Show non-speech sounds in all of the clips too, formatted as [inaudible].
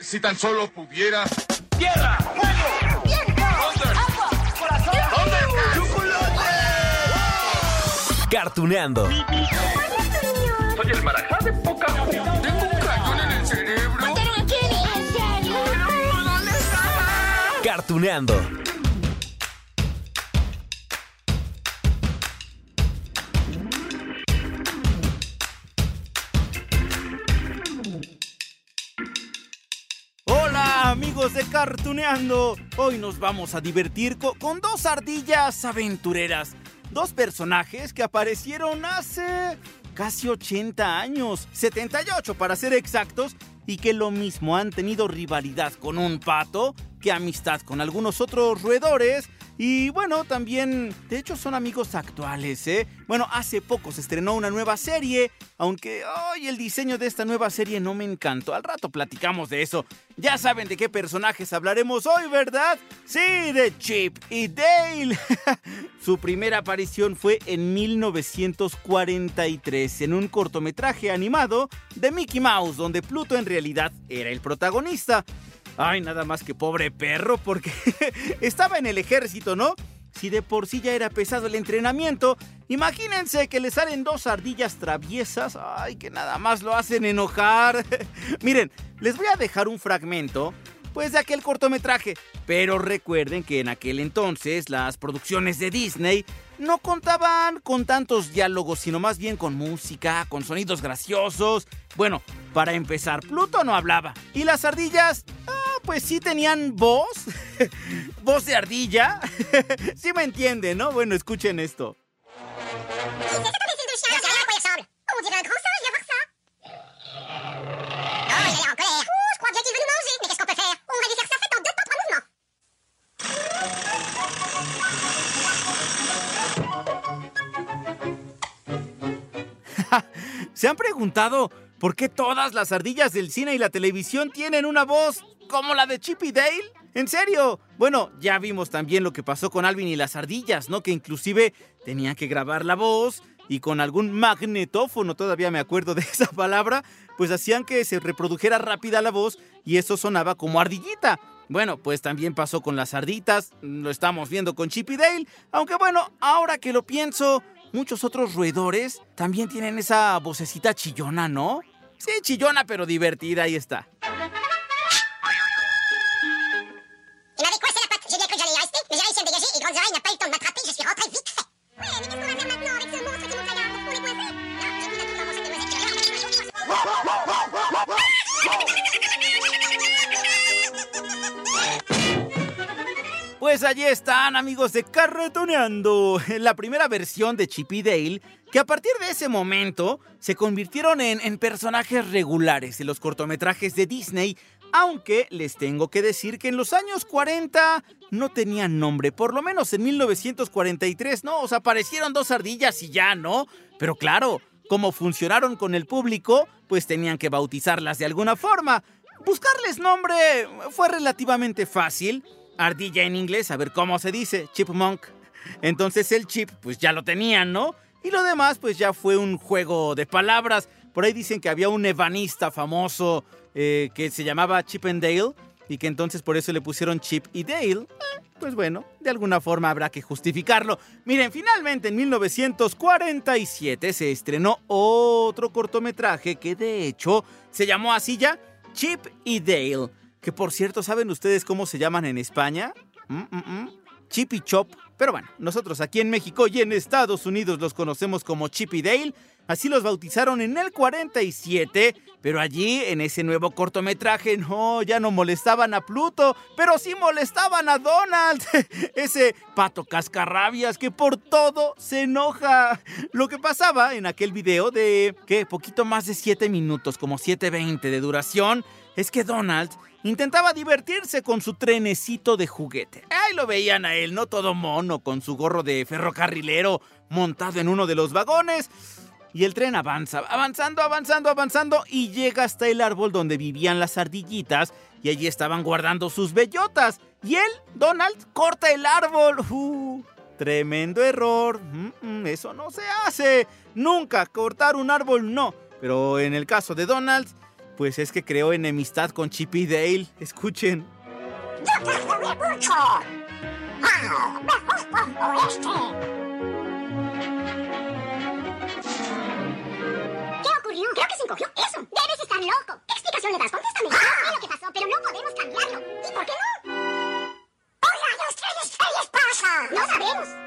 Si tan solo pudiera. ¡Tierra! ¡Fuego! ¿Dónde? ¡Agua! ¡Corazón! ¿Dónde? ¡Chocolate! Cartuneando. Soy el marajá de poca Tengo un cañón en el cerebro. ¿Dónde estaba? Cartuneando. Cartuneando. Hoy nos vamos a divertir co- con dos ardillas aventureras. Dos personajes que aparecieron hace casi 80 años, 78 para ser exactos, y que lo mismo han tenido rivalidad con un pato que amistad con algunos otros roedores. Y bueno, también, de hecho son amigos actuales, ¿eh? Bueno, hace poco se estrenó una nueva serie, aunque hoy el diseño de esta nueva serie no me encantó. Al rato platicamos de eso. Ya saben de qué personajes hablaremos hoy, ¿verdad? Sí, de Chip y Dale. [laughs] Su primera aparición fue en 1943 en un cortometraje animado de Mickey Mouse, donde Pluto en realidad era el protagonista. Ay, nada más que pobre perro, porque [laughs] estaba en el ejército, ¿no? Si de por sí ya era pesado el entrenamiento, imagínense que le salen dos ardillas traviesas, ay, que nada más lo hacen enojar. [laughs] Miren, les voy a dejar un fragmento, pues de aquel cortometraje, pero recuerden que en aquel entonces las producciones de Disney no contaban con tantos diálogos, sino más bien con música, con sonidos graciosos. Bueno, para empezar, Pluto no hablaba. ¿Y las ardillas? Ah, pues sí tenían voz. [laughs] voz de ardilla. [laughs] sí me entienden, ¿no? Bueno, escuchen esto. [laughs] ¿Se han preguntado por qué todas las ardillas del cine y la televisión tienen una voz como la de Chip y Dale? ¿En serio? Bueno, ya vimos también lo que pasó con Alvin y las ardillas, ¿no? Que inclusive tenían que grabar la voz y con algún magnetófono, todavía me acuerdo de [laughs] esa palabra, pues hacían que se reprodujera rápida la voz y eso sonaba como ardillita. Bueno, pues también pasó con las arditas, lo estamos viendo con Chip y Dale, aunque bueno, ahora que lo pienso, muchos otros roedores también tienen esa vocecita chillona, ¿no? Sí, chillona pero divertida, ahí está. Allí están, amigos de Carretoneando, la primera versión de Chip y Dale, que a partir de ese momento se convirtieron en, personajes regulares de los cortometrajes de Disney, aunque les tengo que decir que en los años 40 no tenían nombre, por lo menos en 1943, ¿no? O sea, aparecieron dos ardillas y ya, ¿no? Pero claro, como funcionaron con el público, pues tenían que bautizarlas de alguna forma. Buscarles nombre fue relativamente fácil. Ardilla en inglés, a ver cómo se dice, chipmunk. Entonces el chip, pues ya lo tenían, ¿no? Y lo demás, pues ya fue un juego de palabras. Por ahí dicen que había un ebanista famoso eh, que se llamaba Chip and Dale y que entonces por eso le pusieron Chip y Dale. Eh, pues bueno, de alguna forma habrá que justificarlo. Miren, finalmente en 1947 se estrenó otro cortometraje que de hecho se llamó así ya, Chip y Dale. Que por cierto, ¿saben ustedes cómo se llaman en España? Mm, mm, mm. Chop. Pero bueno, nosotros aquí en México y en Estados Unidos los conocemos como Chip y Dale. Así los bautizaron en el 47, pero allí en ese nuevo cortometraje no, ya no molestaban a Pluto, pero sí molestaban a Donald, [laughs] ese pato cascarrabias que por todo se enoja. Lo que pasaba en aquel video de, ¿qué? Poquito más de 7 minutos, como 7.20 de duración, es que Donald intentaba divertirse con su trenecito de juguete. Ahí lo veían a él, no todo mono, con su gorro de ferrocarrilero montado en uno de los vagones. Y el tren avanza, avanzando, avanzando, avanzando y llega hasta el árbol donde vivían las ardillitas y allí estaban guardando sus bellotas. Y él, Donald, corta el árbol. Uh, tremendo error. Eso no se hace. Nunca cortar un árbol, no. Pero en el caso de Donald, pues es que creó enemistad con Chip y Dale. Escuchen. ¡Yo te mucho! ¡Ah! ¡Mejor pongo este! ¿Qué ocurrió? Creo que se encogió. ¡Eso! ¡Debes estar loco! ¿Qué explicación le das? Contéstame. Yo sé lo que pasó, pero no podemos cambiarlo. ¿Y por qué no? ¡Hola, los tres ¿Qué les pasa! ¡No sabemos!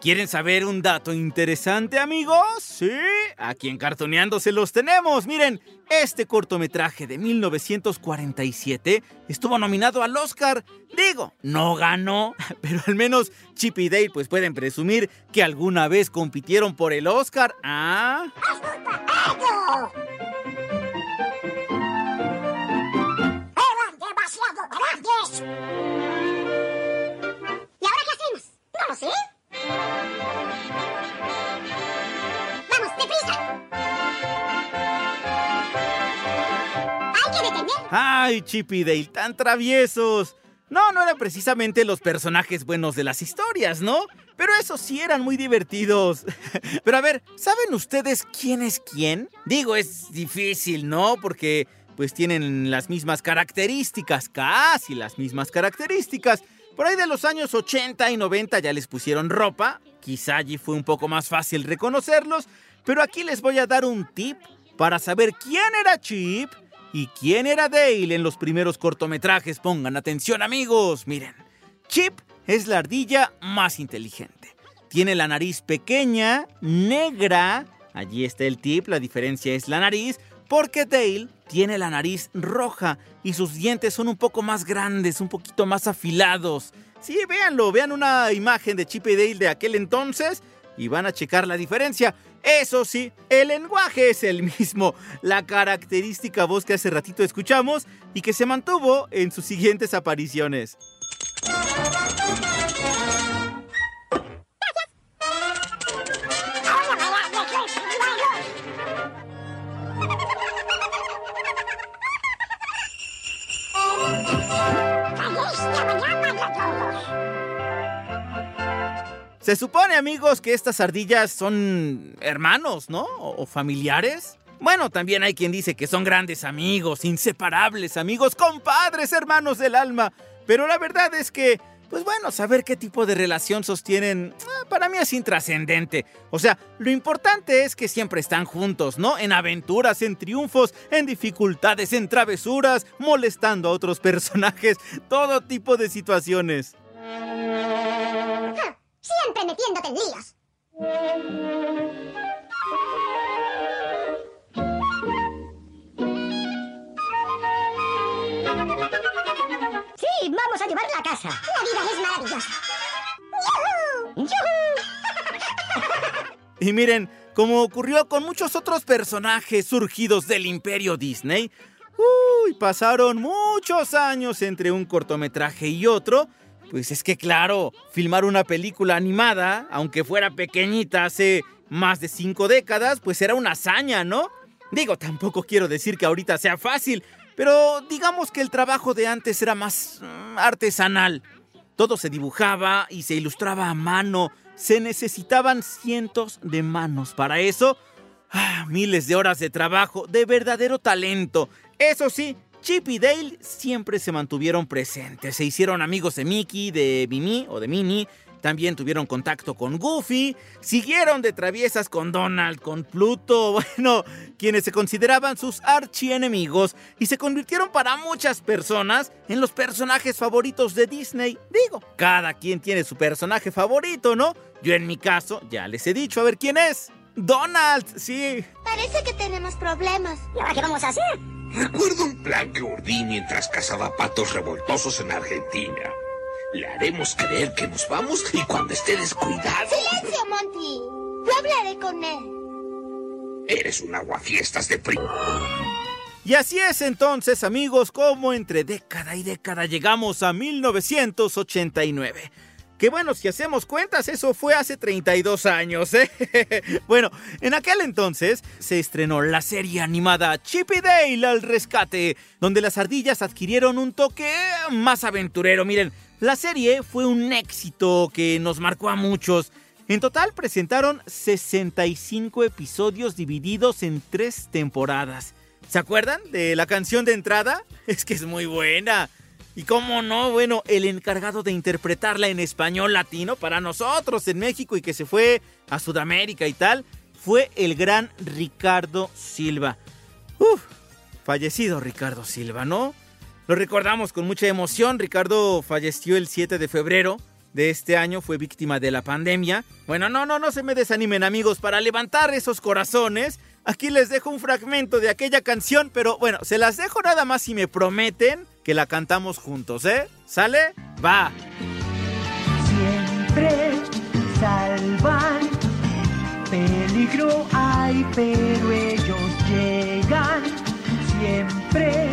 ¿Quieren saber un dato interesante, amigos? Sí, aquí en Cartoneando se los tenemos. Miren, este cortometraje de 1947 estuvo nominado al Oscar. Digo, no ganó, [laughs] pero al menos Chip y Dale pues pueden presumir que alguna vez compitieron por el Oscar. ¿Ah? ¡Eran demasiado grandes! ¿Y ahora qué hacemos? No lo sé. ¡Vamos. ¡Ay, Chip Dale, tan traviesos! No, no eran precisamente los personajes buenos de las historias, ¿no? Pero esos sí eran muy divertidos. [laughs] Pero a ver, ¿saben ustedes quién es quién? Digo, es difícil, ¿no? Porque pues tienen las mismas características, casi las mismas características. Por ahí de los años 80 y 90 ya les pusieron ropa, quizá allí fue un poco más fácil reconocerlos, pero aquí les voy a dar un tip para saber quién era Chip y quién era Dale en los primeros cortometrajes. Pongan atención amigos, miren, Chip es la ardilla más inteligente. Tiene la nariz pequeña, negra, allí está el tip, la diferencia es la nariz, porque Dale tiene la nariz roja y sus dientes son un poco más grandes, un poquito más afilados. Sí, véanlo, vean una imagen de Chip y Dale de aquel entonces y van a checar la diferencia. Eso sí, el lenguaje es el [laughs] mismo, la característica voz que hace ratito escuchamos y que se mantuvo en sus siguientes apariciones. Se supone, amigos, que estas ardillas son hermanos, ¿no? O, familiares. Bueno, también hay quien dice que son grandes amigos, inseparables amigos, compadres, hermanos del alma. Pero la verdad es que, pues bueno, saber qué tipo de relación sostienen, ah, para mí es intrascendente. O sea, lo importante es que siempre están juntos, ¿no? En aventuras, en triunfos, en dificultades, en travesuras, molestando a otros [laughs] personajes, todo tipo de situaciones. Siempre metiéndote en líos. Sí, vamos a llevarla a casa. La vida es maravillosa. ¡Yujú! Y miren, como ocurrió con muchos otros personajes surgidos del imperio Disney, uy, pasaron muchos años entre un cortometraje y otro. Pues es que claro, filmar una película animada, aunque fuera pequeñita hace más de cinco décadas, pues era una hazaña, ¿no? Digo, tampoco quiero decir que ahorita sea fácil, pero digamos que el trabajo de antes era más mm, artesanal. Todo se dibujaba y se ilustraba a mano. Se necesitaban cientos de manos para eso. Ah, miles de horas de trabajo, de verdadero talento. Eso sí, Chip y Dale siempre se mantuvieron presentes. Se hicieron amigos de Mickey, de Mimi o de Minnie. También tuvieron contacto con Goofy. Siguieron de traviesas con Donald, con Pluto. [laughs] Bueno, quienes se consideraban sus archienemigos. Y se convirtieron para muchas personas en los personajes favoritos de Disney. Digo, cada quien tiene su personaje favorito, ¿no? Yo en mi caso, ya les he dicho a ver quién es. Donald, sí. Parece que tenemos problemas. ¿Y ahora qué vamos a hacer? Recuerdo un plan que urdí mientras cazaba patos revoltosos en Argentina. Le haremos creer que nos vamos y cuando esté descuidado... ¡Silencio, Monty! Yo hablaré con él. Eres un aguafiestas de pri... Y así es entonces, amigos, como entre década y década llegamos a 1989. Que bueno, si hacemos cuentas, eso fue hace 32 años, ¿eh? [laughs] bueno, en aquel entonces se estrenó la serie animada Chip Dale al rescate, donde las ardillas adquirieron un toque más aventurero. Miren, la serie fue un éxito que nos marcó a muchos. En total presentaron 65 episodios divididos en tres temporadas. ¿Se acuerdan de la canción de entrada? [laughs] Es que es muy buena. Y cómo no, bueno, el encargado de interpretarla en español latino para nosotros en México y que se fue a Sudamérica y tal, fue el gran Ricardo Silva. Fallecido Ricardo Silva, ¿no? Lo recordamos con mucha emoción. Ricardo falleció el 7 de febrero de este año, fue víctima de la pandemia. Bueno, no, no, no se me desanimen amigos, para levantar esos corazones, aquí les dejo un fragmento de aquella canción, pero bueno, se las dejo nada más si me prometen que la cantamos juntos, ¿eh? ¿Sale? Va. Siempre salvan, peligro hay, pero ellos llegan siempre,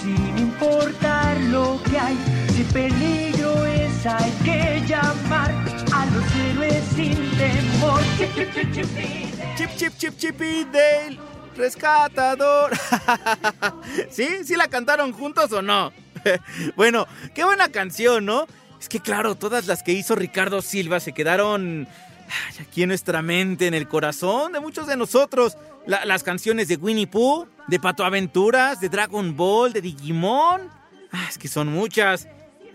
sin importar lo que hay. Si peligro es, hay que llamar a los héroes sin temor. Chip, chip, chip, chip, chip, chip, chip, chip, Dale rescatador. [laughs] ¿Sí? ¿Sí la cantaron juntos o no? [laughs] bueno, qué buena canción, ¿no? Es que claro, todas las que hizo Ricardo Silva se quedaron aquí en nuestra mente, en el corazón de muchos de nosotros. las canciones de Winnie Pooh, de Pato Aventuras, de Dragon Ball, de Digimon. Ah, es que son muchas.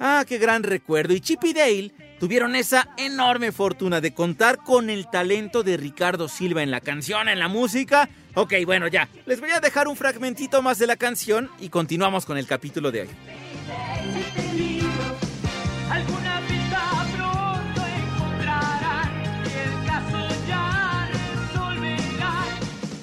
Ah, qué gran recuerdo. Y Chip y Dale tuvieron esa enorme fortuna de contar con el talento de Ricardo Silva en la canción, en la música. Ok, bueno, ya. Les voy a dejar un fragmentito más de la canción y continuamos con el capítulo de hoy.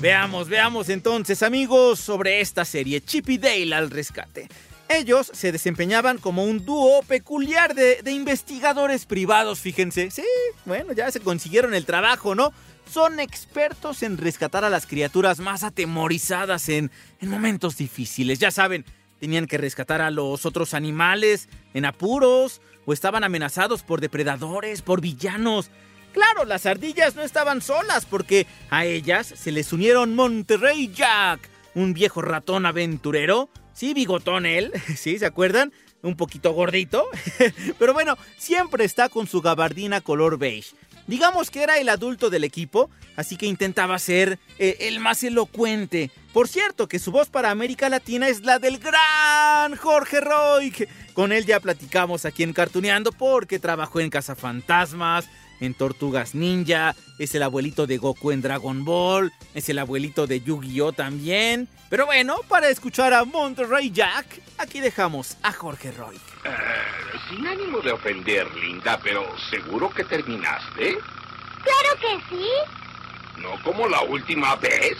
Veamos, veamos entonces amigos sobre esta serie Chip y Dale al rescate. Ellos se desempeñaban como un dúo peculiar de, investigadores privados, fíjense. Sí, bueno, ya se consiguieron el trabajo, ¿no? Son expertos en rescatar a las criaturas más atemorizadas en, en momentos difíciles. Ya saben, tenían que rescatar a los otros animales en apuros o estaban amenazados por depredadores, por villanos. Claro, las ardillas no estaban solas porque a ellas se les unieron Monterrey Jack, un viejo ratón aventurero Sí, bigotón él, [laughs] ¿sí? ¿Se acuerdan? Un poquito gordito. [laughs] Pero bueno, siempre está con su gabardina color beige. Digamos que era el adulto del equipo, así que intentaba ser eh, el más elocuente. Por cierto, que su voz para América Latina es la del gran Jorge Roy. Con él ya platicamos aquí en Cartuneando porque trabajó en Cazafantasmas, en Tortugas Ninja, es el abuelito de Goku en Dragon Ball, es el abuelito de Yu-Gi-Oh también. Pero bueno, para escuchar a Monterrey Jack, aquí dejamos a Jorge Roy. Eh, sin ánimo de ofender, Linda, pero ¿seguro que terminaste? Claro que sí. ¿No como la última vez?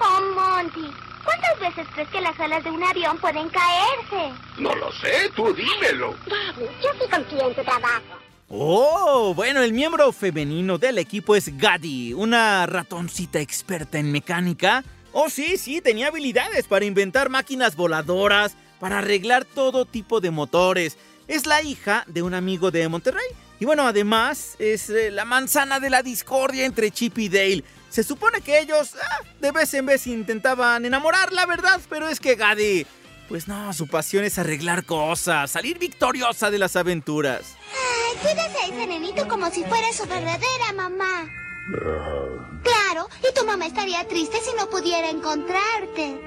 Oh, Monty, ¿cuántas veces crees que las alas de un avión pueden caerse? No lo sé, tú dímelo. yo sí confío en tu trabajo. Oh, bueno, el miembro femenino del equipo es Gaddy, una ratoncita experta en mecánica. Oh, sí, sí, tenía habilidades para inventar máquinas voladoras, para arreglar todo tipo de motores. Es la hija de un amigo de Monterrey. Y bueno, además es eh, la manzana de la discordia entre Chip y Dale. Se supone que ellos ah, de vez en vez intentaban enamorar, la verdad, pero es que Gaddy pues no, su pasión es arreglar cosas, salir victoriosa de las aventuras. Ay, cuidas a ese nenito como si fuera su verdadera mamá. Claro, y tu mamá estaría triste si no pudiera encontrarte.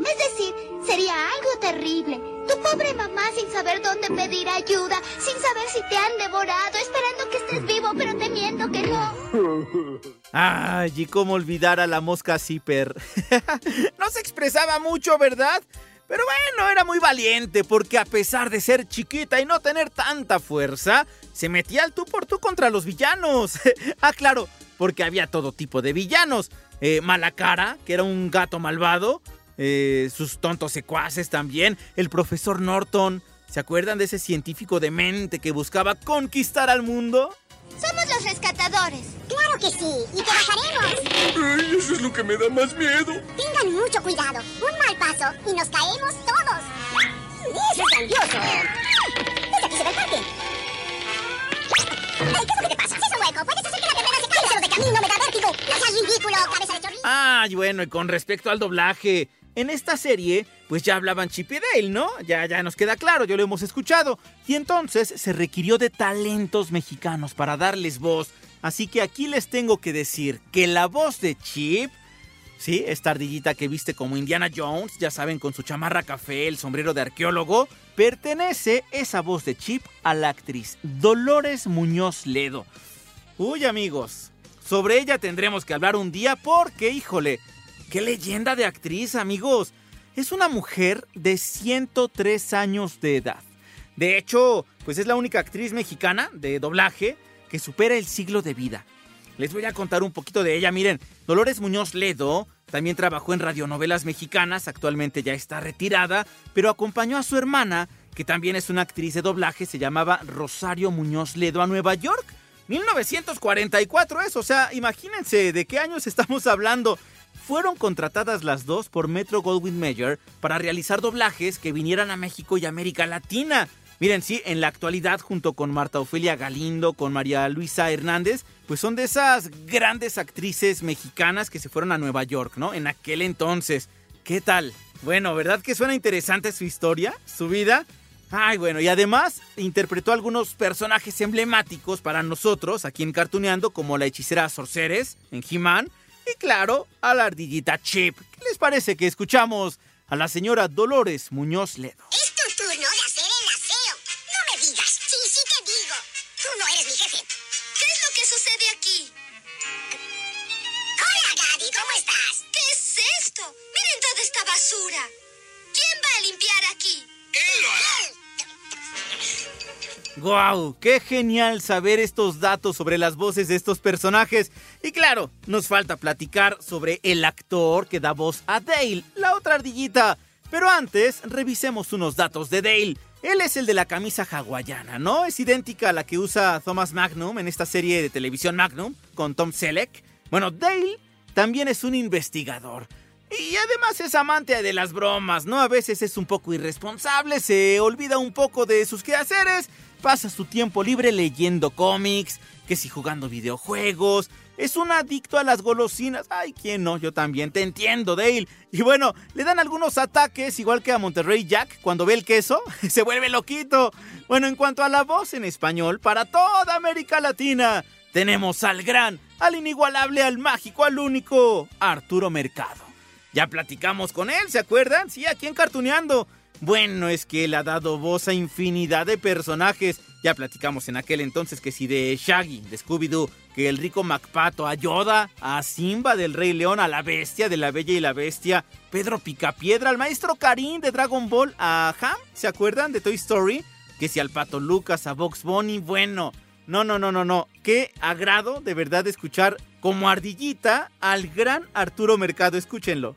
Es decir, sería algo terrible. Tu pobre mamá sin saber dónde pedir ayuda, sin saber si te han devorado, esperando que estés vivo, pero temiendo que no. Ay, y cómo olvidar a la mosca zipper. [laughs] no se expresaba mucho, ¿verdad? Pero bueno, era muy valiente porque a pesar de ser chiquita y no tener tanta fuerza, se metía al tú por tú contra los villanos. [laughs] ah, claro, porque había todo tipo de villanos. Eh, Malacara, que era un gato malvado, eh, sus tontos secuaces también, el profesor Norton. ¿Se acuerdan de ese científico demente que buscaba conquistar al mundo? Somos los rescatadores. Claro que sí, y te bajaremos. Ay, eso es lo que me da más miedo. Tengan mucho cuidado. Un mal paso y nos caemos todos. ¡Eso es grandioso! Desde aquí se ve el parque. Ay, ¿Qué es lo que te pasa? ¡Es un hueco! ¡Puedes hacer que la carrera se caiga! de camino! ¡Me da vértigo! ¡No seas ridículo, cabeza de chorrillo! Ay, bueno, y con respecto al doblaje, en esta serie, pues ya hablaban Chip y Dale, ¿no? Ya, ya nos queda claro, ya lo hemos escuchado. Y entonces se requirió de talentos mexicanos para darles voz. Así que aquí les tengo que decir que la voz de Chip, sí, esta ardillita que viste como Indiana Jones, ya saben, con su chamarra café, el sombrero de arqueólogo, pertenece esa voz de Chip a la actriz Dolores Muñoz Ledo. Uy, amigos, sobre ella tendremos que hablar un día porque, híjole, qué leyenda de actriz, amigos. Es una mujer de 103 años de edad. De hecho, pues es la única actriz mexicana de doblaje que supera el siglo de vida. Les voy a contar un poquito de ella. Miren, Dolores Muñoz Ledo también trabajó en radionovelas mexicanas, actualmente ya está retirada, pero acompañó a su hermana, que también es una actriz de doblaje, se llamaba Rosario Muñoz Ledo, a Nueva York. 1944 es, o sea, imagínense de qué años estamos hablando. Fueron contratadas las dos por Metro Goldwyn Mayer para realizar doblajes que vinieran a México y América Latina. Miren, sí, en la actualidad, junto con Marta Ofelia Galindo, con María Luisa Hernández, pues son de esas grandes actrices mexicanas que se fueron a Nueva York, ¿no? En aquel entonces. ¿Qué tal? Bueno, ¿verdad que suena interesante su historia, su vida? Ay, bueno, y además interpretó algunos personajes emblemáticos para nosotros aquí en Cartuneando, como la hechicera Sorceres en He-Man, y claro, a la ardillita Chip. ¿Qué les parece que escuchamos a la señora Dolores Muñoz Ledo? ¡Guau! ¡Qué genial saber estos datos sobre las voces de estos personajes! Y claro, nos falta platicar sobre el actor que da voz a Dale, la otra ardillita. Pero antes, revisemos unos datos de Dale. Él es el de la camisa hawaiana, ¿no? Es idéntica a la que usa Thomas Magnum en esta serie de televisión Magnum con Tom Selleck. Bueno, Dale también es un investigador. Y además es amante de las bromas, ¿no? A veces es un poco irresponsable, se olvida un poco de sus quehaceres, pasa su tiempo libre leyendo cómics, que si jugando videojuegos, es un adicto a las golosinas. Ay, ¿quién no? Yo también te entiendo, Dale. Y bueno, le dan algunos ataques, igual que a Monterrey Jack, cuando ve el queso, [laughs] se vuelve loquito. Bueno, en cuanto a la voz en español, para toda América Latina, tenemos al gran, al inigualable, al mágico, al único, Arturo Mercado. Ya platicamos con él, ¿se acuerdan? Sí, aquí en Cartuneando. Bueno, es que él ha dado voz a infinidad de personajes. Ya platicamos en aquel entonces que si de Shaggy, de Scooby-Doo, que el rico MacPato, a Yoda, a Simba del Rey León, a la Bestia de la Bella y la Bestia, Pedro Picapiedra, al maestro Karim de Dragon Ball, a Ham, ¿se acuerdan de Toy Story? Que si al Pato Lucas, a Box Bunny, bueno, no, no, no, no, no. Qué agrado de verdad escuchar como ardillita al gran Arturo Mercado. Escúchenlo.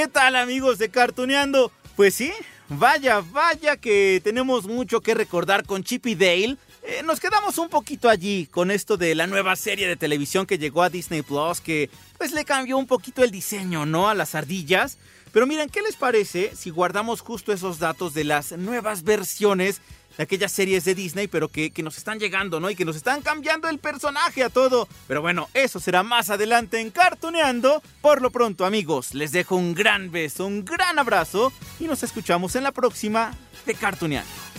¿Qué tal amigos de Cartuneando? Pues sí, vaya, vaya que tenemos mucho que recordar con Chip y Dale. Eh, nos quedamos un poquito allí con esto de la nueva serie de televisión que llegó a Disney Plus, que pues le cambió un poquito el diseño, ¿no? A las ardillas. Pero miren, ¿qué les parece si guardamos justo esos datos de las nuevas versiones de aquellas series de Disney, pero que, que nos están llegando, ¿no? Y que nos están cambiando el personaje a todo. Pero bueno, eso será más adelante en Cartuneando. Por lo pronto, amigos, les dejo un gran beso, un gran abrazo y nos escuchamos en la próxima de Cartuneando.